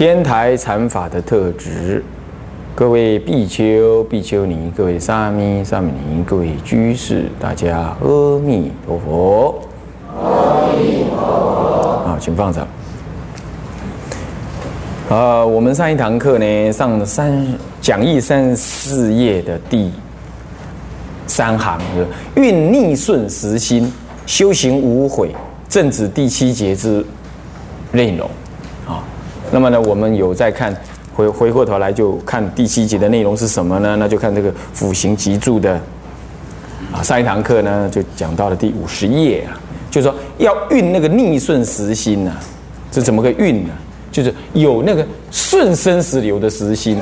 天台禅法的特质，各位比丘、比丘尼，各位沙弥、沙弥尼，各位居士，大家阿弥陀佛。阿弥陀佛。好，请放掌。呃，我们上一堂课呢，上了三讲义三四页的第三行的“运逆顺时心，修行无悔”，正指第七节之内容。那么呢，我们有在看回回过头来就看第七节的内容是什么呢？那就看这个辅行集注的啊。上一堂课呢，就讲到了第五十页啊，就是说要运那个逆顺时心呐，这怎么个运呢？就是有那个顺生死流的时心，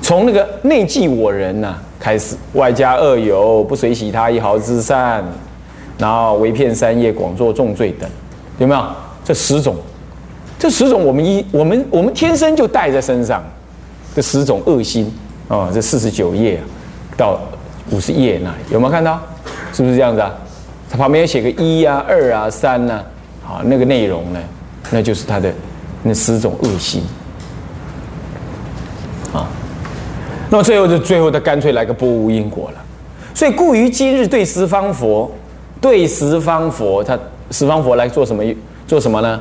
从那个内忌我人呐开始，外加恶友，不随喜他一毫之善，然后为骗三业，广作重罪等，有没有？这十种，这十种我们一我们我们天生就带在身上，这十种恶心哦，这四十九页到五十页那里有没有看到？是不是这样子啊？它旁边有写个一啊、二啊、三呐，好，那个内容呢，那就是它的。那十种恶心啊，那么最后就最后他干脆来个波无因果了。所以故于今日对十方佛，对十方佛，他十方佛来做什么？做什么呢？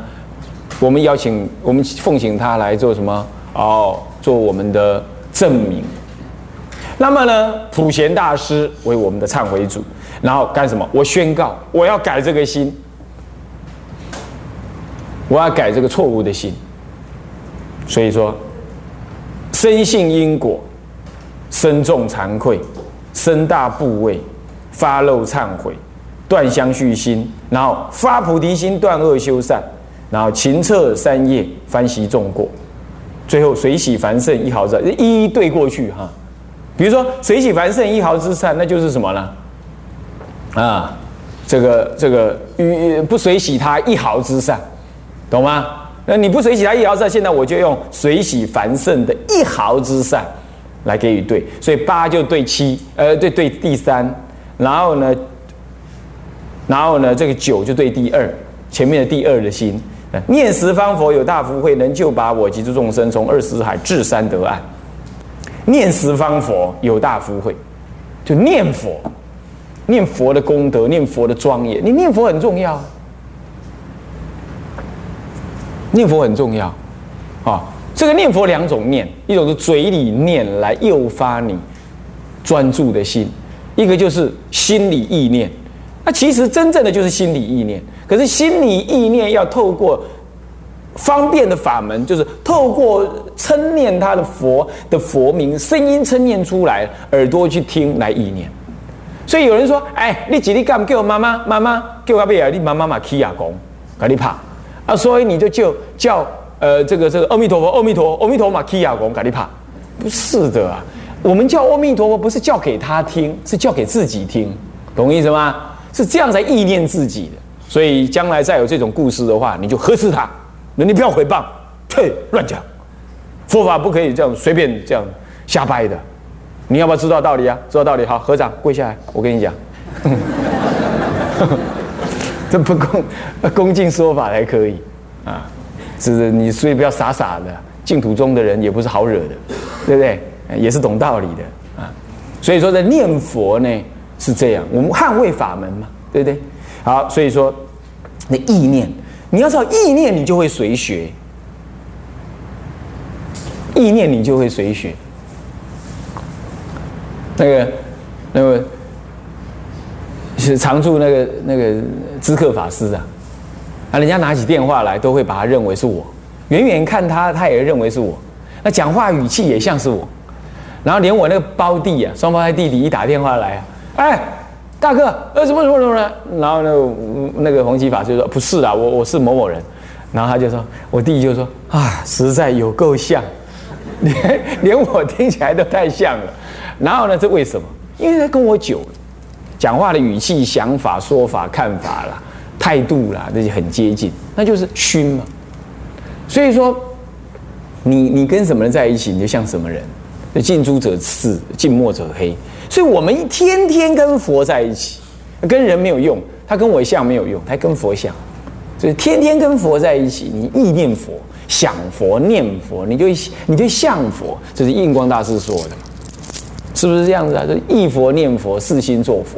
我们邀请，我们奉请他来做什么？哦，做我们的证明。那么呢，普贤大师为我们的忏悔主，然后干什么？我宣告，我要改这个心。我要改这个错误的心，所以说，深信因果，深重惭愧，深大部位，发漏忏悔，断相续心，然后发菩提心，断恶修善，然后勤策三业，翻习众过，最后水洗凡圣一毫之一一对过去哈。比如说水洗凡圣一毫之善，那就是什么呢？啊，这个这个与不水洗他一毫之善。懂吗？那你不水洗他一毫善，现在我就用水洗凡圣的一毫之善来给予对，所以八就对七，呃，对对第三，然后呢，然后呢，这个九就对第二，前面的第二的心，念十方佛有大福慧，能救拔我及诸众生从二十海至三得岸。念十方佛有大福慧，就念佛，念佛的功德，念佛的庄严，你念佛很重要。念佛很重要，啊，这个念佛两种念，一种是嘴里念来诱发你专注的心，一个就是心理意念。那其实真正的就是心理意念，可是心理意念要透过方便的法门，就是透过称念他的佛的佛名声音称念出来，耳朵去听来意念。所以有人说：“哎，你几力干叫妈妈妈妈叫阿贝尔，你妈妈嘛起哑公，给你怕。”啊，所以你就就叫呃这个这个阿弥陀佛，阿弥陀，阿弥陀嘛，基亚公，嘎利帕，不是的啊，我们叫阿弥陀佛不是叫给他听，是叫给自己听，懂意思吗？是这样才意念自己的。所以将来再有这种故事的话，你就呵斥他，那你不要诽谤，呸，乱讲，佛法不可以这样随便这样瞎掰的。你要不要知道道理啊？知道道理，好，合掌跪下来，我跟你讲。这不恭恭敬说法才可以啊！是你所以不要傻傻的，净土中的人也不是好惹的，对不对？也是懂道理的啊！所以说，在念佛呢是这样，我们捍卫法门嘛，对不对？好，所以说那意念，你要知道意念，你就会随学；意念，你就会随学。那个，那个。是常住那个那个知客法师啊，啊，人家拿起电话来都会把他认为是我，远远看他他也认为是我，那讲话语气也像是我，然后连我那个胞弟啊，双胞胎弟弟一打电话来啊，哎，大哥，呃，什么什么什么人，然后呢那个弘基法师说不是啊，我我是某某人，然后他就说，我弟弟就说啊，实在有够像，连连我听起来都太像了。然后呢，这为什么？因为他跟我久了，讲话的语气、想法、说法、看法啦、态度啦，这些很接近，那就是熏嘛。所以说，你你跟什么人在一起，你就像什么人。近朱者赤，近墨者黑。所以我们一天天跟佛在一起，跟人没有用，他跟我像没有用，他跟佛像。所以天天跟佛在一起，你意念佛、想佛、念佛，你就你就像佛。这是印光大师说的，是不是这样子啊？就忆佛念佛，四心做佛，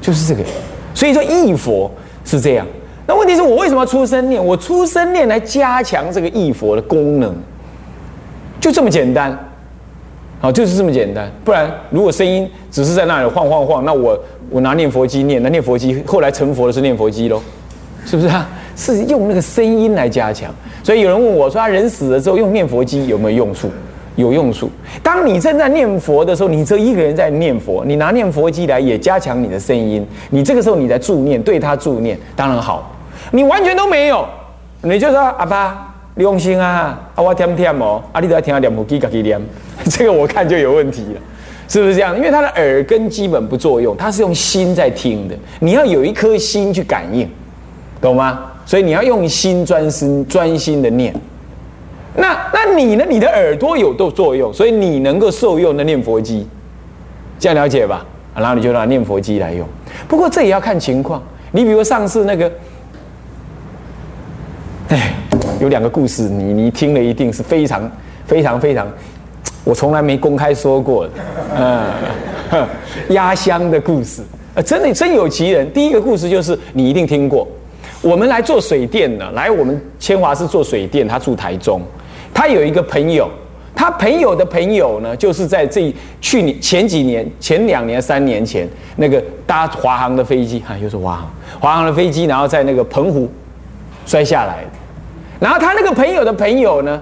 就是这个。所以说忆佛是这样。那问题是我为什么要出生念？我出生念来加强这个忆佛的功能，就这么简单。好，就是这么简单。不然，如果声音只是在那里晃晃晃，那我我拿念佛机念，那念佛机后来成佛的是念佛机喽，是不是啊？是用那个声音来加强。所以有人问我说，他人死了之后用念佛机有没有用处？有用处。当你正在念佛的时候，你这一个人在念佛，你拿念佛机来也加强你的声音。你这个时候你在助念，对他助念，当然好。你完全都没有，你就说阿爸你用心啊，啊我听听哦，啊你都要听念佛机，自己念。这个我看就有问题了，是不是这样？因为他的耳根基本不作用，他是用心在听的。你要有一颗心去感应，懂吗？所以你要用心专心专心的念。那那你呢？你的耳朵有都作用，所以你能够受用的念佛机，这样了解吧？然后你就拿念佛机来用。不过这也要看情况。你比如上次那个，哎，有两个故事，你你听了一定是非常非常非常。我从来没公开说过的，嗯，压箱的故事，呃，真的真有其人。第一个故事就是你一定听过，我们来做水电的，来我们千华是做水电，他住台中，他有一个朋友，他朋友的朋友呢，就是在这去年前几年前两年三年前那个搭华航的飞机，哈，又是华航，华航的飞机，然后在那个澎湖摔下来，然后他那个朋友的朋友呢？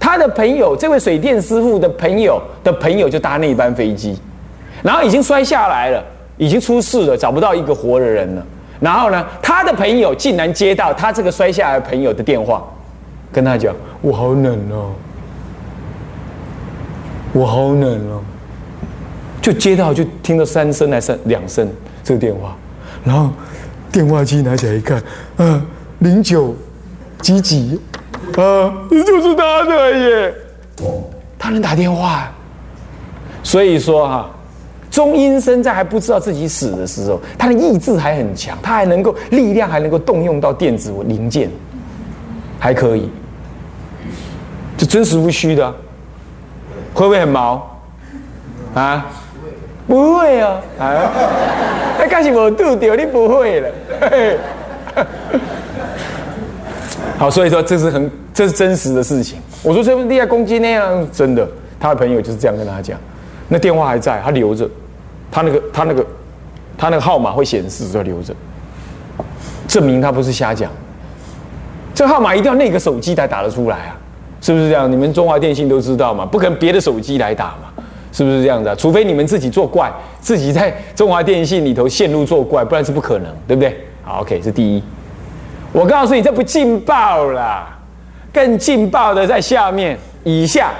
他的朋友，这位水电师傅的朋友的朋友就搭那一班飞机，然后已经摔下来了，已经出事了，找不到一个活的人了。然后呢，他的朋友竟然接到他这个摔下来朋友的电话，跟他讲：“我好冷哦，我好冷哦。”就接到，就听到三声还是两声这个电话，然后电话机拿起来一看，啊，零九几几。啊，就是他的耶！他能打电话，所以说哈，钟阴生在还不知道自己死的时候，他的意志还很强，他还能够力量还能够动用到电子零件，还可以，这真实不虚的，会不会很毛？啊？不会啊！啊？那开始我度掉，你不会了。好，所以说这是很这是真实的事情。我说这不厉害攻击那样真的，他的朋友就是这样跟他讲。那电话还在，他留着，他那个他那个他那个号码会显示，就留着，证明他不是瞎讲。这号码一定要那个手机才打得出来啊，是不是这样？你们中华电信都知道嘛，不可能别的手机来打嘛，是不是这样子？除非你们自己作怪，自己在中华电信里头线路作怪，不然是不可能，对不对？好，OK，是第一。我告诉你，这不劲爆啦！更劲爆的在下面，以下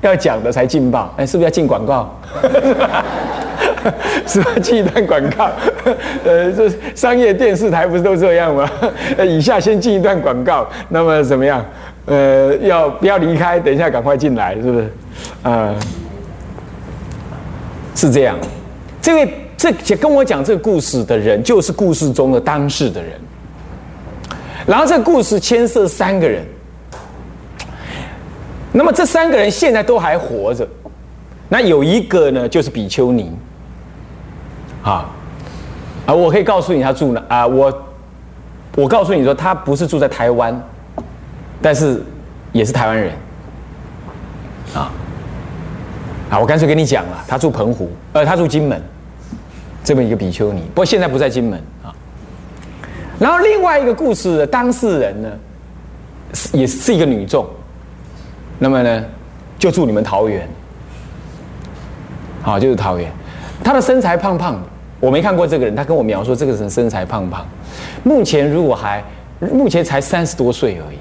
要讲的才劲爆。哎，是不是要进广告？是吧？进一段广告。呃，这商业电视台不是都这样吗？呃，以下先进一段广告。那么怎么样？呃，要不要离开？等一下赶快进来，是不是？啊，是这样。这位这跟我讲这个故事的人，就是故事中的当事的人。然后这个故事牵涉三个人，那么这三个人现在都还活着，那有一个呢就是比丘尼，啊，啊，我可以告诉你他住哪啊，我我告诉你说他不是住在台湾，但是也是台湾人，啊，啊，我干脆跟你讲了，他住澎湖，呃，他住金门，这么一个比丘尼，不过现在不在金门。然后另外一个故事的当事人呢，也是一个女众，那么呢，就住你们桃园，好，就是桃园，她的身材胖胖的，我没看过这个人，她跟我描述这个人身材胖胖，目前如果还目前才三十多岁而已。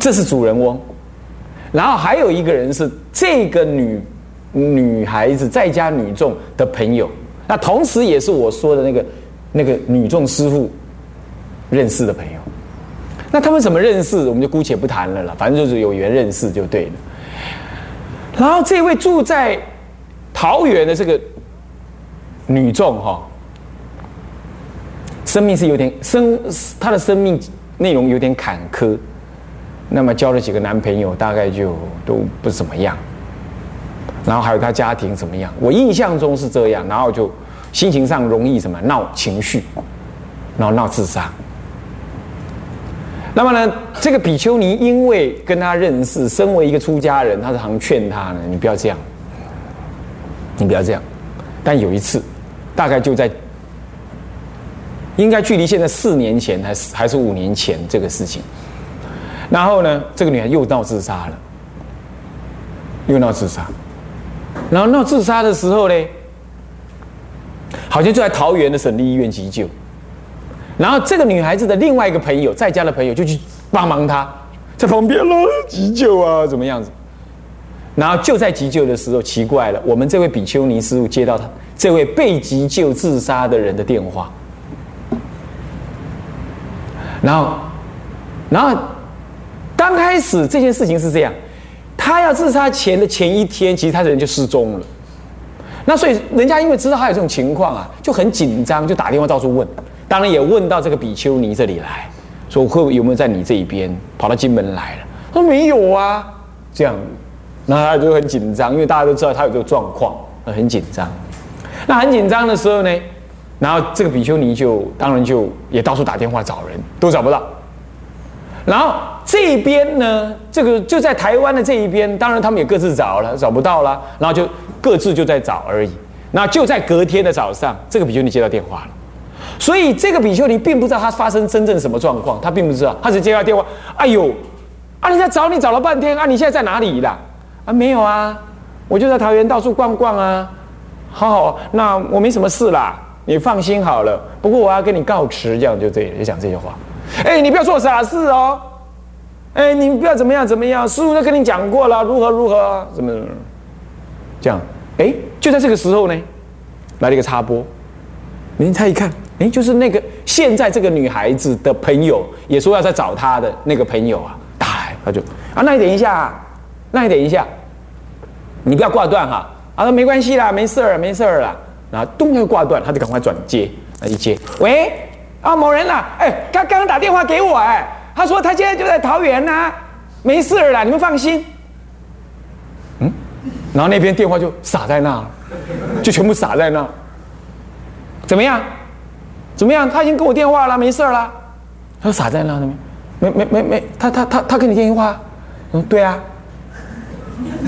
这是主人翁，然后还有一个人是这个女女孩子在家女众的朋友，那同时也是我说的那个那个女众师傅。认识的朋友。那他们怎么认识，我们就姑且不谈了了，反正就是有缘认识就对了。然后这位住在桃园的这个女众哈，生命是有点生，她的生命内容有点坎坷。那么交了几个男朋友，大概就都不怎么样。然后还有她家庭怎么样？我印象中是这样。然后就心情上容易什么闹情绪，然后闹自杀。那么呢，这个比丘尼因为跟他认识，身为一个出家人，他常劝他呢：“你不要这样，你不要这样。”但有一次，大概就在应该距离现在四年前还是还是五年前这个事情。然后呢，这个女孩又闹自杀了，又闹自杀。然后闹自杀的时候呢，好像就在桃园的省立医院急救。然后这个女孩子的另外一个朋友，在家的朋友就去帮忙她，在旁边了急救啊，怎么样子？然后就在急救的时候，奇怪了，我们这位比丘尼师傅接到他这位被急救自杀的人的电话，然后，然后刚开始这件事情是这样，他要自杀前的前一天，其实他的人就失踪了。那所以人家因为知道他有这种情况啊，就很紧张，就打电话到处问。当然也问到这个比丘尼这里来说，会不会有没有在你这一边跑到金门来了？他说没有啊，这样，那他就很紧张，因为大家都知道他有这个状况，很紧张。那很紧张的时候呢，然后这个比丘尼就当然就也到处打电话找人，都找不到。然后这一边呢，这个就在台湾的这一边，当然他们也各自找了，找不到了，然后就各自就在找而已。那就在隔天的早上，这个比丘尼接到电话了。所以这个比丘尼并不知道他发生真正什么状况，他并不知道，他只接到电话，哎呦，啊，人家找你找了半天啊，你现在在哪里啦？啊，没有啊，我就在桃园到处逛逛啊。好好，那我没什么事啦，你放心好了。不过我要跟你告辞，这样就对，就讲这些话。哎，你不要做傻事哦。哎，你不要怎么样怎么样，师傅都跟你讲过了，如何如何，怎么这样？哎，就在这个时候呢，来了一个插播，明天他一看。哎，就是那个现在这个女孩子的朋友也说要在找她的那个朋友啊，打来他就啊，那你等一下，啊那你等一下，你不要挂断哈。啊，没关系啦，没事儿，没事儿啦。然后咚就挂断，他就赶快转接，那一接，喂，啊某人啦，哎，他刚刚打电话给我，哎，他说他现在就在桃园呐，没事儿啦，你们放心。嗯，然后那边电话就傻在那，就全部傻在那，怎么样？怎么样？他已经给我电话了，没事了。他说傻在那，没没没没，他他他他给你电话？嗯，对啊。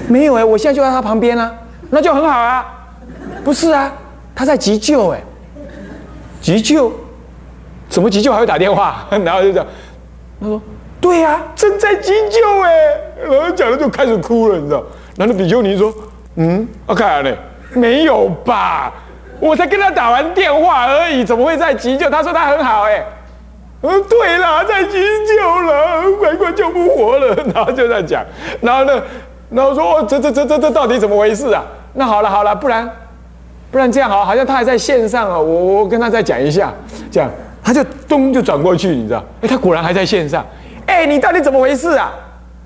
没有哎，我现在就在他旁边啊，那就很好啊。不是啊，他在急救哎，急救？怎么急救还会打电话？然后就讲，他说对呀，正在急救哎。然后讲了就开始哭了，你知道？然后比丘尼说，嗯，我看呢，没有吧？我才跟他打完电话而已，怎么会在急救？他说他很好，哎，嗯，对了，在急救了，快快救不活了，然后就在讲，然后呢，然后说哦这这这这这到底怎么回事啊？那好了好了，不然不然这样好，好像他还在线上哦，我我跟他再讲一下，这样他就咚就转过去，你知道？哎，他果然还在线上，哎，你到底怎么回事啊？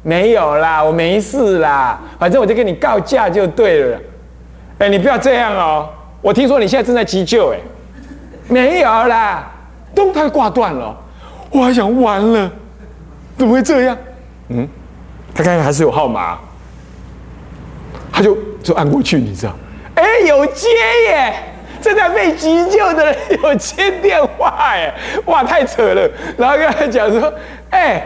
没有啦，我没事啦，反正我就跟你告假就对了，哎，你不要这样哦。我听说你现在正在急救，哎，没有啦，动态挂断了，我还想完了，怎么会这样？嗯，他刚刚还是有号码，他就就按过去，你知道？哎，有接耶，正在被急救的人有接电话，哎，哇，太扯了。然后跟他讲说，哎，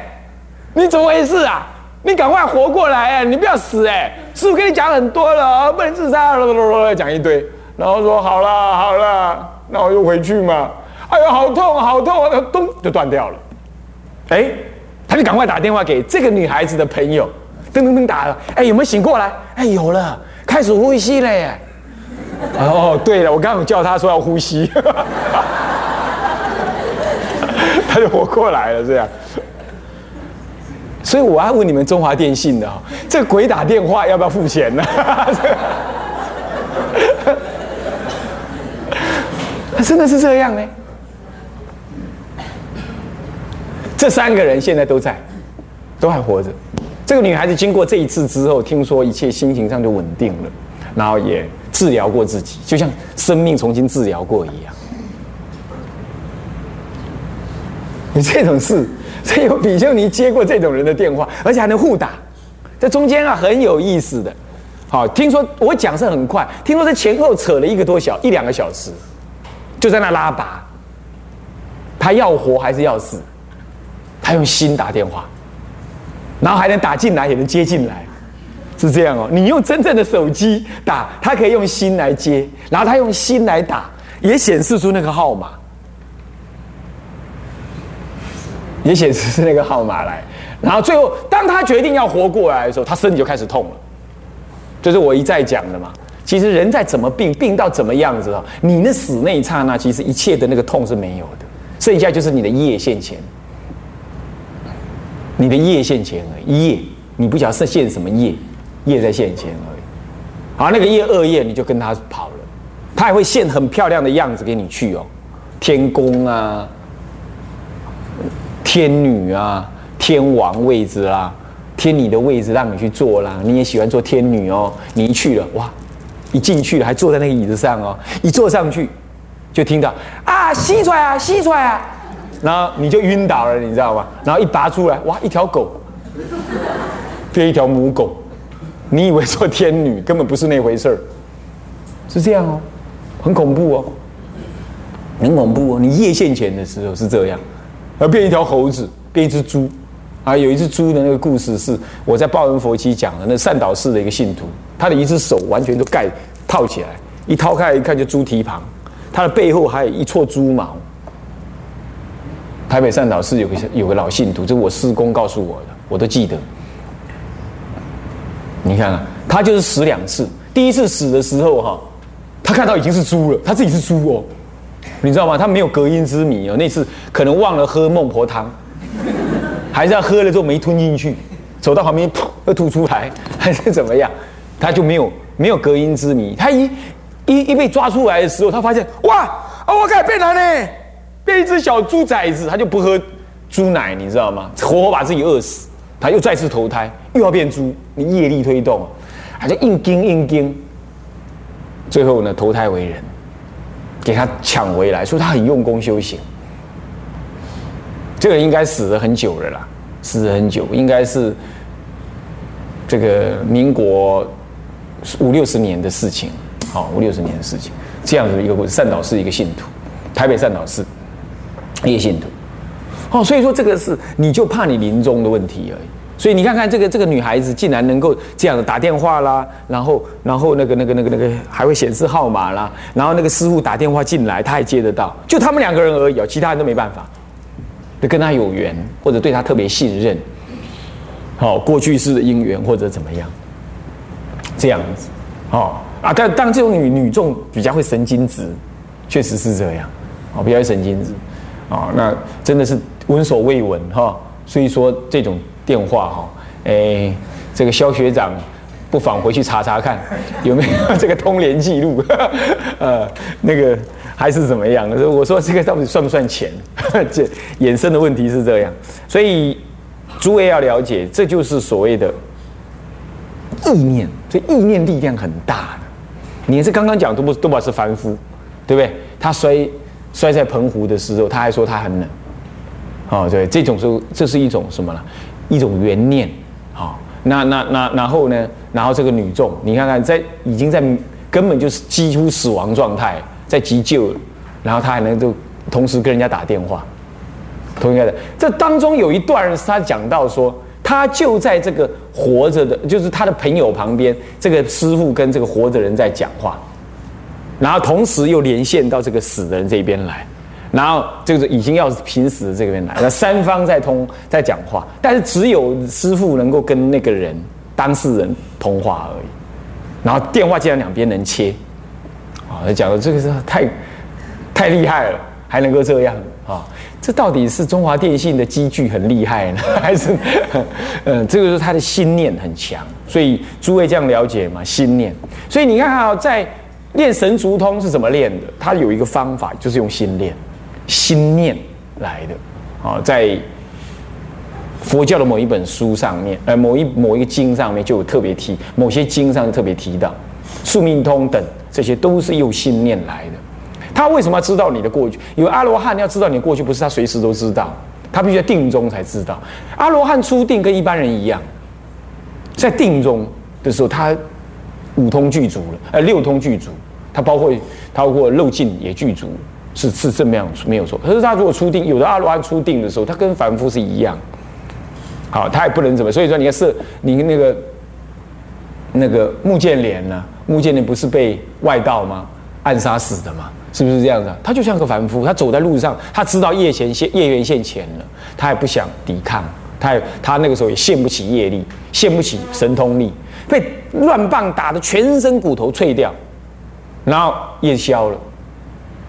你怎么回事啊？你赶快活过来，哎，你不要死，哎，师傅跟你讲很多了，不能自杀，讲一堆。然后说好了好了，那我就回去嘛。哎呦，好痛好痛！咚就断掉了。哎，他就赶快打电话给这个女孩子的朋友，噔噔噔打了。哎，有没有醒过来？哎，有了，开始呼吸了耶。哦，对了，我刚刚叫他说要呼吸。他就活过来了，这样。所以我要问你们中华电信的，这鬼打电话要不要付钱呢？真的是这样呢？这三个人现在都在，都还活着。这个女孩子经过这一次之后，听说一切心情上就稳定了，然后也治疗过自己，就像生命重新治疗过一样。你这种事。这有比丘尼接过这种人的电话，而且还能互打，这中间啊很有意思的。好，听说我讲是很快，听说这前后扯了一个多小一两个小时，就在那拉拔。他要活还是要死？他用心打电话，然后还能打进来也能接进来，是这样哦。你用真正的手机打，他可以用心来接，然后他用心来打，也显示出那个号码。也显示是那个号码来，然后最后当他决定要活过来的时候，他身体就开始痛了。就是我一再讲的嘛。其实人在怎么病，病到怎么样子啊？你那死那一刹那，其实一切的那个痛是没有的，剩下就是你的业现前，你的业现前而已。业，你不晓得是现什么业，业在现前而已。好，那个业恶业，你就跟他跑了，他还会现很漂亮的样子给你去哦，天宫啊。天女啊，天王位置啦，天女的位置让你去坐啦。你也喜欢做天女哦。你一去了，哇，一进去还坐在那个椅子上哦。一坐上去，就听到啊吸出来啊吸出来啊，然后你就晕倒了，你知道吗？然后一拔出来，哇，一条狗，变一条母狗。你以为做天女根本不是那回事儿，是这样哦，很恐怖哦，很恐怖哦。你夜现前的时候是这样。而变一条猴子，变一只猪，啊，有一只猪的那个故事是我在报恩佛期讲的。那善导寺的一个信徒，他的一只手完全都盖套起来，一掏开一看就猪蹄膀，它的背后还有一撮猪毛。台北善导寺有个有个老信徒，这我师公告诉我的，我都记得。你看啊，他就是死两次，第一次死的时候哈，他看到已经是猪了，他自己是猪哦。你知道吗？他没有隔音之谜哦。那次可能忘了喝孟婆汤，还是要喝了之后没吞进去，走到旁边噗又吐出来，还是怎么样？他就没有没有隔音之谜。他一一一被抓出来的时候，他发现哇啊，我改变了呢，变一只小猪崽子，他就不喝猪奶，你知道吗？活活把自己饿死。他又再次投胎，又要变猪，你业力推动，他就硬盯硬盯，最后呢投胎为人。给他抢回来，说他很用功修行。这个人应该死了很久了啦，死了很久，应该是这个民国五六十年的事情，好五六十年的事情，这样子一个故事。善导寺一个信徒，台北善导寺一个信徒，哦，所以说这个是你就怕你临终的问题而已。所以你看看这个这个女孩子竟然能够这样子打电话啦，然后然后那个那个那个那个还会显示号码啦，然后那个师傅打电话进来，她还接得到，就他们两个人而已哦，其他人都没办法，就跟他有缘或者对他特别信任，好过去式的姻缘或者怎么样，这样子，哦啊，但但这种女女众比较会神经质，确实是这样，哦比较神经质，啊那真的是闻所未闻哈，所以说这种。电话哈，哎，这个肖学长，不妨回去查查看，有没有这个通联记录，呃，那个还是怎么样？我说这个到底算不算钱？这衍生的问题是这样，所以诸位要了解，这就是所谓的意念，这意念力量很大的。你是刚刚讲都不都不是凡夫，对不对？他摔摔在澎湖的时候，他还说他很冷，哦，对，这种是这是一种什么呢？一种缘念，好，那那那然后呢？然后这个女众，你看看，在已经在根本就是几乎死亡状态，在急救，然后他还能够同时跟人家打电话，同样的。这当中有一段是他讲到说，他就在这个活着的，就是他的朋友旁边，这个师傅跟这个活着人在讲话，然后同时又连线到这个死的人这边来。然后就是已经要濒死的这边来，那三方在通在讲话，但是只有师傅能够跟那个人当事人通话而已。然后电话竟然两边能切，啊，讲的这个是太太厉害了，还能够这样，啊。这到底是中华电信的机具很厉害呢，还是嗯，这个是他的心念很强？所以诸位这样了解吗？心念。所以你看啊，在练神足通是怎么练的？他有一个方法，就是用心练，心念来的。啊，在佛教的某一本书上面，呃，某一某一个经上面就有特别提，某些经上特别提到，宿命通等这些都是用心念来的。他为什么要知道你的过去？因为阿罗汉要知道你的过去，不是他随时都知道，他必须在定中才知道。阿罗汉初定跟一般人一样，在定中的时候，他五通具足了，呃，六通具足，他包括他包括漏尽也具足，是是这么样没有错。可是他如果初定，有的阿罗汉初定的时候，他跟凡夫是一样，好，他也不能怎么。所以说，你看是，你那个那个穆建连呢？穆建连不是被外道吗？暗杀死的吗？是不是这样子？他就像个凡夫，他走在路上，他知道业前现业缘现前了，他也不想抵抗，他也他那个时候也献不起业力，献不起神通力，被乱棒打的全身骨头脆掉，然后业消了，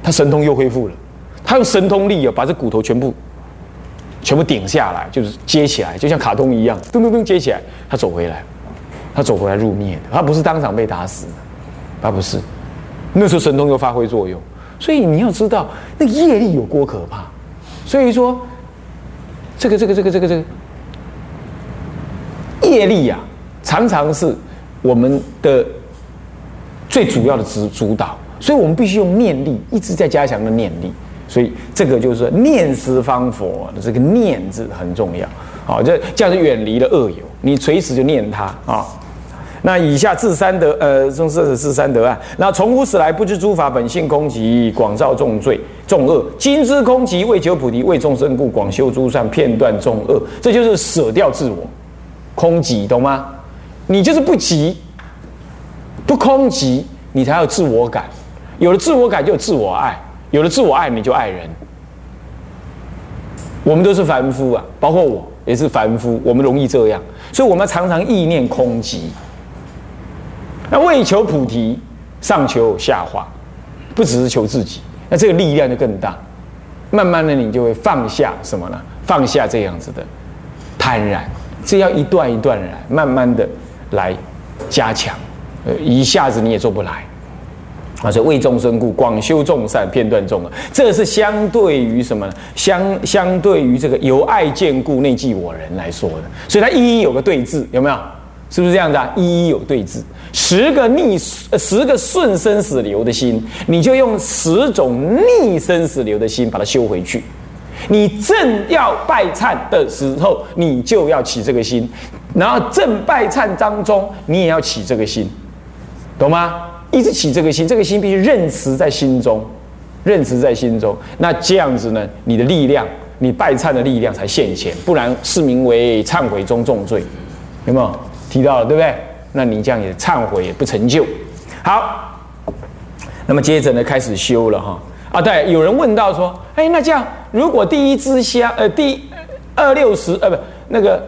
他神通又恢复了，他用神通力啊把这骨头全部全部顶下来，就是接起来，就像卡通一样，噔噔噔接起来，他走回来，他走回来入灭的，他不是当场被打死，他不是，那时候神通又发挥作用。所以你要知道，那业力有多可怕。所以说，这个这个这个这个这个业力呀，常常是我们的最主要的主主导。所以我们必须用念力，一直在加强的念力。所以这个就是，念十方佛的这个念字很重要。好，这这样就远离了恶友。你随时就念它啊。那以下自三德，呃，这是自三德啊。那从无始来不知诸法本性空寂，广造众罪众恶。今知空寂，为求菩提，为众生故，广修诸善，片段众恶。这就是舍掉自我，空寂，懂吗？你就是不急，不空寂，你才有自我感。有了自我感，就有自我爱。有了自我爱，你就爱人。我们都是凡夫啊，包括我也是凡夫，我们容易这样，所以我们常常意念空寂。那为求菩提，上求下化，不只是求自己，那这个力量就更大。慢慢的，你就会放下什么呢？放下这样子的贪婪，这要一段一段来，慢慢的来加强。呃，一下子你也做不来。啊，所以为众生故，广修众善，片段众恶。这是相对于什么呢？相相对于这个由爱见故，内记我人来说的。所以它一一有个对字，有没有？是不是这样的啊？一一有对字。十个逆十个顺生死流的心，你就用十种逆生死流的心把它修回去。你正要拜忏的时候，你就要起这个心；然后正拜忏当中，你也要起这个心，懂吗？一直起这个心，这个心必须认持在心中，认持在心中。那这样子呢，你的力量，你拜忏的力量才现前，不然是名为忏悔中重罪，有没有提到了？对不对？那你这样也忏悔也不成就。好，那么接着呢，开始修了哈。啊，对，有人问到说，哎，那这样如果第一支香，呃，第二六十，呃，不，那个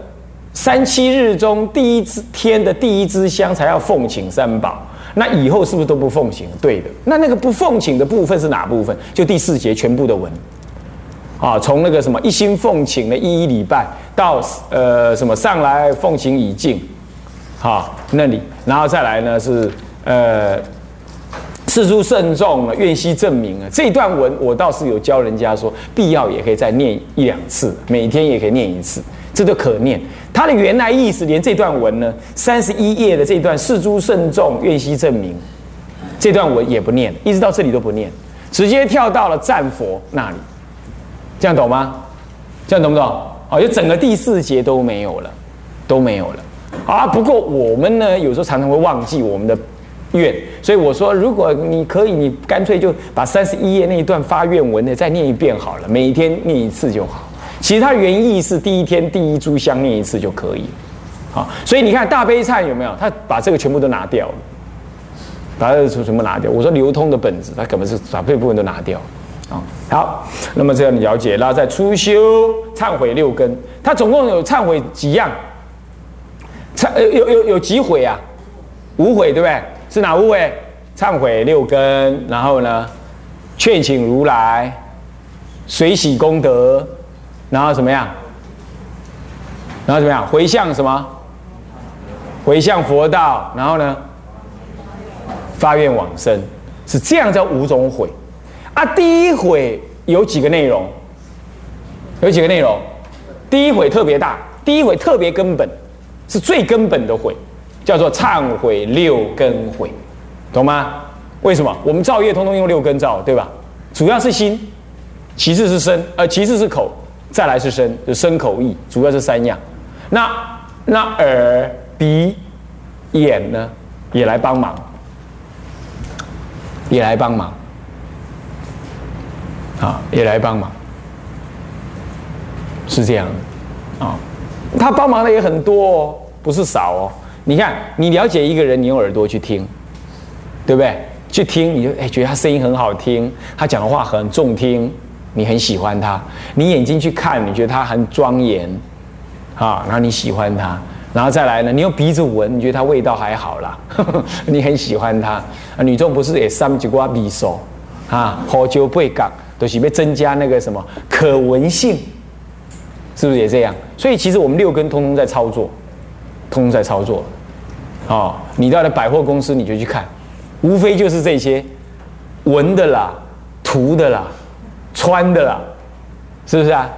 三七日中第一支天的第一支香才要奉请三宝，那以后是不是都不奉请？对的。那那个不奉请的部分是哪部分？就第四节全部的文。啊，从那个什么一心奉请的一一礼拜到呃什么上来奉请已尽。好，那里，然后再来呢是，呃，四诸慎重，愿悉证明啊。这段文我倒是有教人家说，必要也可以再念一两次，每天也可以念一次，这都可念。它的原来意思，连这段文呢，三十一页的这段四诸慎重，愿悉证明，这段文也不念，一直到这里都不念，直接跳到了战佛那里，这样懂吗？这样懂不懂？哦，就整个第四节都没有了，都没有了。啊，不过我们呢，有时候常常会忘记我们的愿，所以我说，如果你可以，你干脆就把三十一页那一段发愿文呢再念一遍好了，每天念一次就好。其实它原意是第一天第一炷香念一次就可以。好，所以你看大悲忏有没有？他把这个全部都拿掉了，把这个全部拿掉。我说流通的本子，他根本是把这部分都拿掉。啊，好，那么这样你了解，然后再初修忏悔六根，它总共有忏悔几样？忏有有有几悔啊？五悔对不对？是哪五悔？忏悔六根，然后呢，劝请如来，随喜功德，然后怎么样？然后怎么样？回向什么？回向佛道，然后呢？发愿往生，是这样叫五种悔。啊，第一悔有几个内容？有几个内容？第一悔特别大，第一悔特别根本，是最根本的悔，叫做忏悔六根悔，懂吗？为什么？我们造业通通用六根造，对吧？主要是心，其次是身，呃，其次是口，再来是身，就身口意，主要是三样。那那耳、鼻、眼呢，也来帮忙，也来帮忙，啊，也来帮忙，是这样啊。他帮忙的也很多哦，不是少哦。你看，你了解一个人，你用耳朵去听，对不对？去听，你就哎觉得他声音很好听，他讲的话很中听，你很喜欢他。你眼睛去看，你觉得他很庄严。啊，然后你喜欢他，然后再来呢？你用鼻子闻，你觉得它味道还好啦，你很喜欢它。啊，女众不是也三几瓜鼻手啊，好久不会，都是被增加那个什么可闻性，是不是也这样？所以其实我们六根通通在操作，通通在操作。哦，你到了百货公司你就去看，无非就是这些闻的啦、涂的啦、穿的啦，是不是啊？